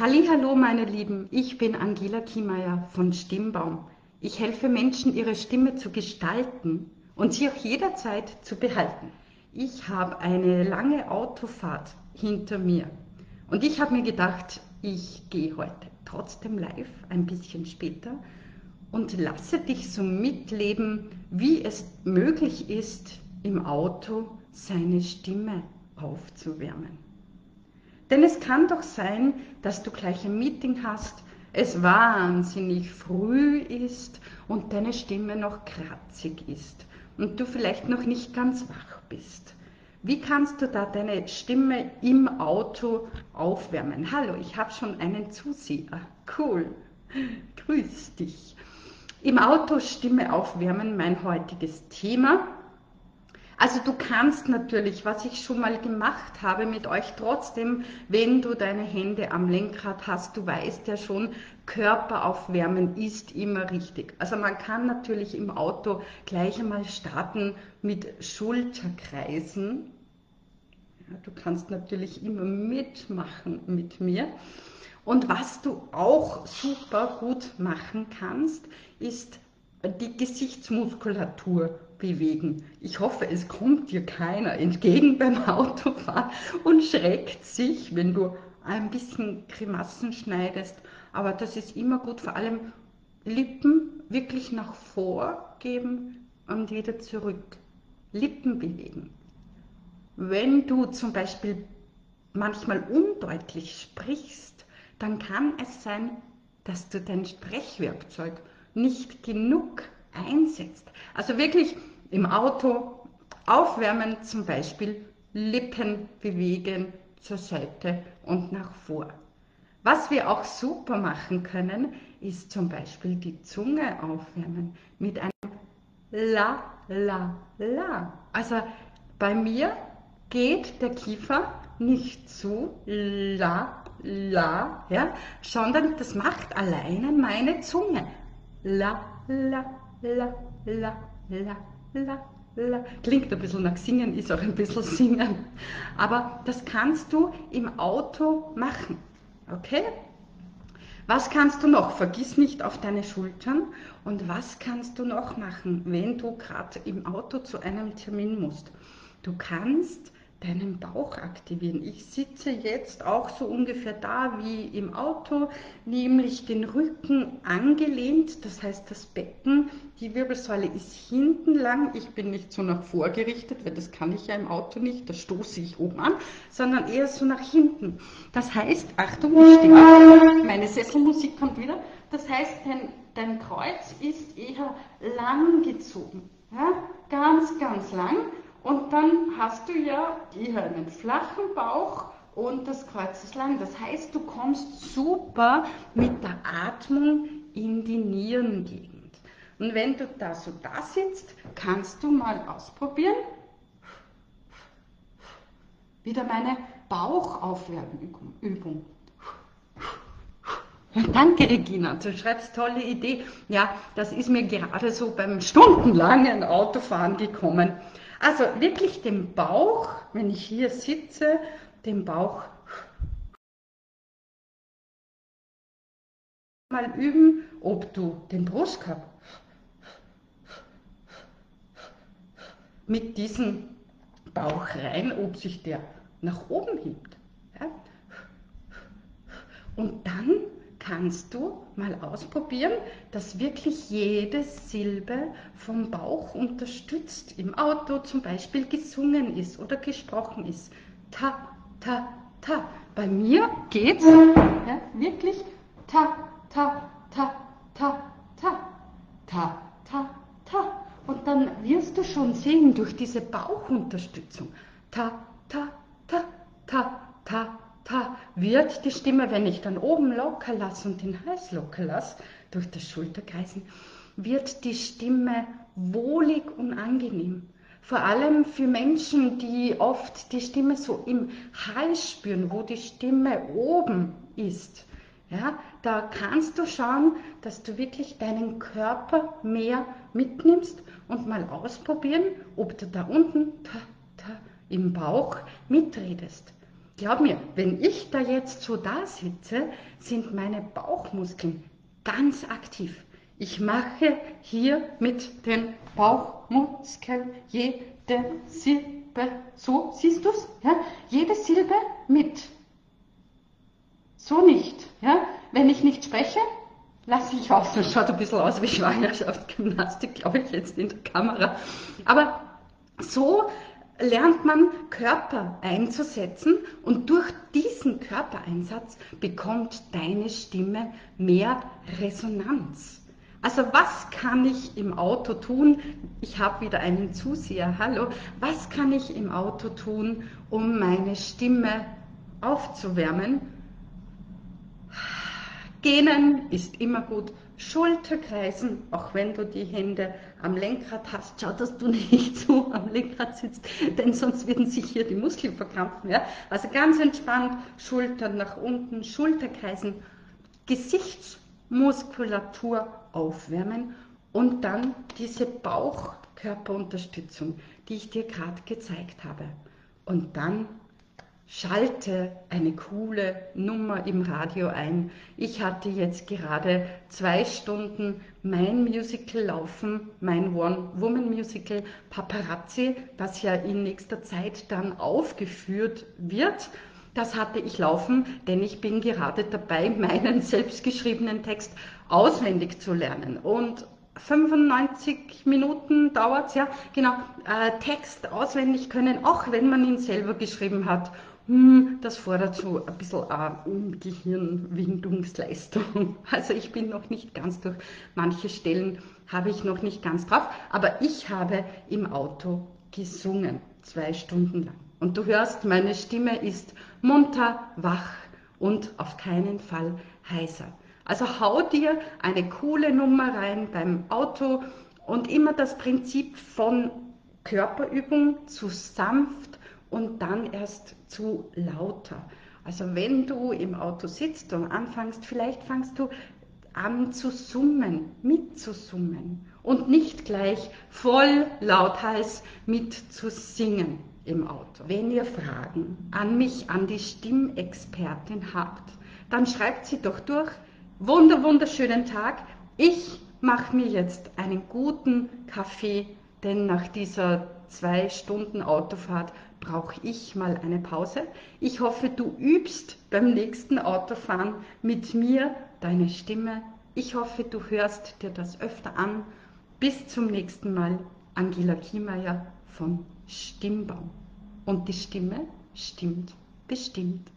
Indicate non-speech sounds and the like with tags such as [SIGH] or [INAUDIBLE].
Hallo meine Lieben, ich bin Angela Kiemeier von Stimmbaum. Ich helfe Menschen, ihre Stimme zu gestalten und sie auch jederzeit zu behalten. Ich habe eine lange Autofahrt hinter mir und ich habe mir gedacht, ich gehe heute trotzdem live, ein bisschen später, und lasse dich so mitleben, wie es möglich ist, im Auto seine Stimme aufzuwärmen. Denn es kann doch sein, dass du gleich ein Meeting hast, es wahnsinnig früh ist und deine Stimme noch kratzig ist und du vielleicht noch nicht ganz wach bist. Wie kannst du da deine Stimme im Auto aufwärmen? Hallo, ich habe schon einen Zuseher. Cool. Grüß dich. Im Auto Stimme aufwärmen, mein heutiges Thema. Also du kannst natürlich, was ich schon mal gemacht habe mit euch trotzdem, wenn du deine Hände am Lenkrad hast, du weißt ja schon, Körper aufwärmen ist immer richtig. Also man kann natürlich im Auto gleich einmal starten mit Schulterkreisen. Ja, du kannst natürlich immer mitmachen mit mir. Und was du auch super gut machen kannst, ist die Gesichtsmuskulatur bewegen. Ich hoffe, es kommt dir keiner entgegen beim Autofahren und schreckt sich, wenn du ein bisschen Grimassen schneidest. Aber das ist immer gut, vor allem Lippen wirklich nach vor geben und wieder zurück. Lippen bewegen. Wenn du zum Beispiel manchmal undeutlich sprichst, dann kann es sein, dass du dein Sprechwerkzeug nicht genug einsetzt. Also wirklich im Auto aufwärmen, zum Beispiel Lippen bewegen zur Seite und nach vor. Was wir auch super machen können, ist zum Beispiel die Zunge aufwärmen mit einem La, La, La. Also bei mir geht der Kiefer nicht zu La, La, ja, sondern das macht alleine meine Zunge. La, La, La, La, La, La, la. Klingt ein bisschen nach Singen, ist auch ein bisschen [LAUGHS] Singen. Aber das kannst du im Auto machen. Okay? Was kannst du noch? Vergiss nicht auf deine Schultern. Und was kannst du noch machen, wenn du gerade im Auto zu einem Termin musst? Du kannst deinen Bauch aktivieren. Ich sitze jetzt auch so ungefähr da wie im Auto, nämlich den Rücken angelehnt, das heißt das Becken, die Wirbelsäule ist hinten lang, ich bin nicht so nach vorgerichtet, weil das kann ich ja im Auto nicht, das stoße ich oben an, sondern eher so nach hinten. Das heißt, Achtung, ich stehe auf, meine Sesselmusik kommt wieder, das heißt, dein, dein Kreuz ist eher lang gezogen, ja? ganz, ganz lang und dann hast du ja hier einen flachen Bauch und das Kreuz ist lang. Das heißt, du kommst super mit der Atmung in die Nierengegend. Und wenn du da so da sitzt, kannst du mal ausprobieren. Wieder meine Bauchaufwärmübung. Danke, Regina. Du schreibst tolle Idee. Ja, das ist mir gerade so beim stundenlangen Autofahren gekommen. Also wirklich den Bauch, wenn ich hier sitze, den Bauch mal üben, ob du den Brustkorb mit diesem Bauch rein, ob sich der nach oben hebt. Ja? Und dann kannst du mal ausprobieren, dass wirklich jede Silbe vom Bauch unterstützt, im Auto zum Beispiel gesungen ist oder gesprochen ist. Ta, ta, ta. Bei mir geht's ja, wirklich ta, ta, ta, ta, ta, ta, ta, ta. Und dann wirst du schon sehen durch diese Bauchunterstützung. Ta, ta, ta, ta, ta, ta, wird die Stimme, wenn ich dann oben locker lasse und den Hals locker lasse, durch das Schulterkreisen, wird die Stimme wohlig und angenehm. Vor allem für Menschen, die oft die Stimme so im Hals spüren, wo die Stimme oben ist. Ja, da kannst du schauen, dass du wirklich deinen Körper mehr mitnimmst und mal ausprobieren, ob du da unten ta, ta, im Bauch mitredest. Glaub mir, wenn ich da jetzt so da sitze, sind meine Bauchmuskeln ganz aktiv. Ich mache hier mit den Bauchmuskeln jede Silbe, so siehst du es, ja? jede Silbe mit. So nicht. Ja? Wenn ich nicht spreche, lasse ich aus. Das schaut ein bisschen aus wie Schwangerschaftsgymnastik, glaube ich, jetzt in der Kamera. Aber so lernt man Körper einzusetzen und durch diesen Körpereinsatz bekommt deine Stimme mehr Resonanz. Also was kann ich im Auto tun? Ich habe wieder einen Zuseher. Hallo. Was kann ich im Auto tun, um meine Stimme aufzuwärmen? Gähnen ist immer gut. Schulterkreisen, auch wenn du die Hände am Lenkrad hast, schau, dass du [LAUGHS] nicht so am Lenkrad sitzt, denn sonst werden sich hier die Muskeln verkrampfen. Ja? Also ganz entspannt, Schultern nach unten, Schulterkreisen, Gesichtsmuskulatur aufwärmen und dann diese Bauchkörperunterstützung, die ich dir gerade gezeigt habe. Und dann schalte eine coole Nummer im Radio ein. Ich hatte jetzt gerade zwei Stunden mein Musical laufen, mein One-Woman-Musical Paparazzi, das ja in nächster Zeit dann aufgeführt wird. Das hatte ich laufen, denn ich bin gerade dabei, meinen [LAUGHS] selbstgeschriebenen Text auswendig zu lernen. Und 95 Minuten dauert es, ja, genau, äh, Text auswendig können, auch wenn man ihn selber geschrieben hat. Hm, das fordert so ein bisschen äh, Gehirnwindungsleistung. [LAUGHS] Also ich bin noch nicht ganz durch manche Stellen, habe ich noch nicht ganz drauf, aber ich habe im Auto gesungen, zwei Stunden lang. Und du hörst, meine Stimme ist munter, wach und auf keinen Fall heiser. Also hau dir eine coole Nummer rein beim Auto und immer das Prinzip von Körperübung zu sanft und dann erst zu lauter. Also wenn du im Auto sitzt und anfängst, vielleicht fangst du an zu summen, mitzusummen und nicht gleich voll lauthals mitzusingen im Auto. Wenn ihr Fragen an mich, an die Stimmexpertin habt, dann schreibt sie doch durch. Wunder, wunderschönen Tag. Ich mache mir jetzt einen guten Kaffee, denn nach dieser zwei Stunden Autofahrt brauche ich mal eine Pause. Ich hoffe, du übst beim nächsten Autofahren mit mir deine Stimme. Ich hoffe, du hörst dir das öfter an. Bis zum nächsten Mal, Angela Kiemeier von Stimmbaum. Und die Stimme stimmt bestimmt.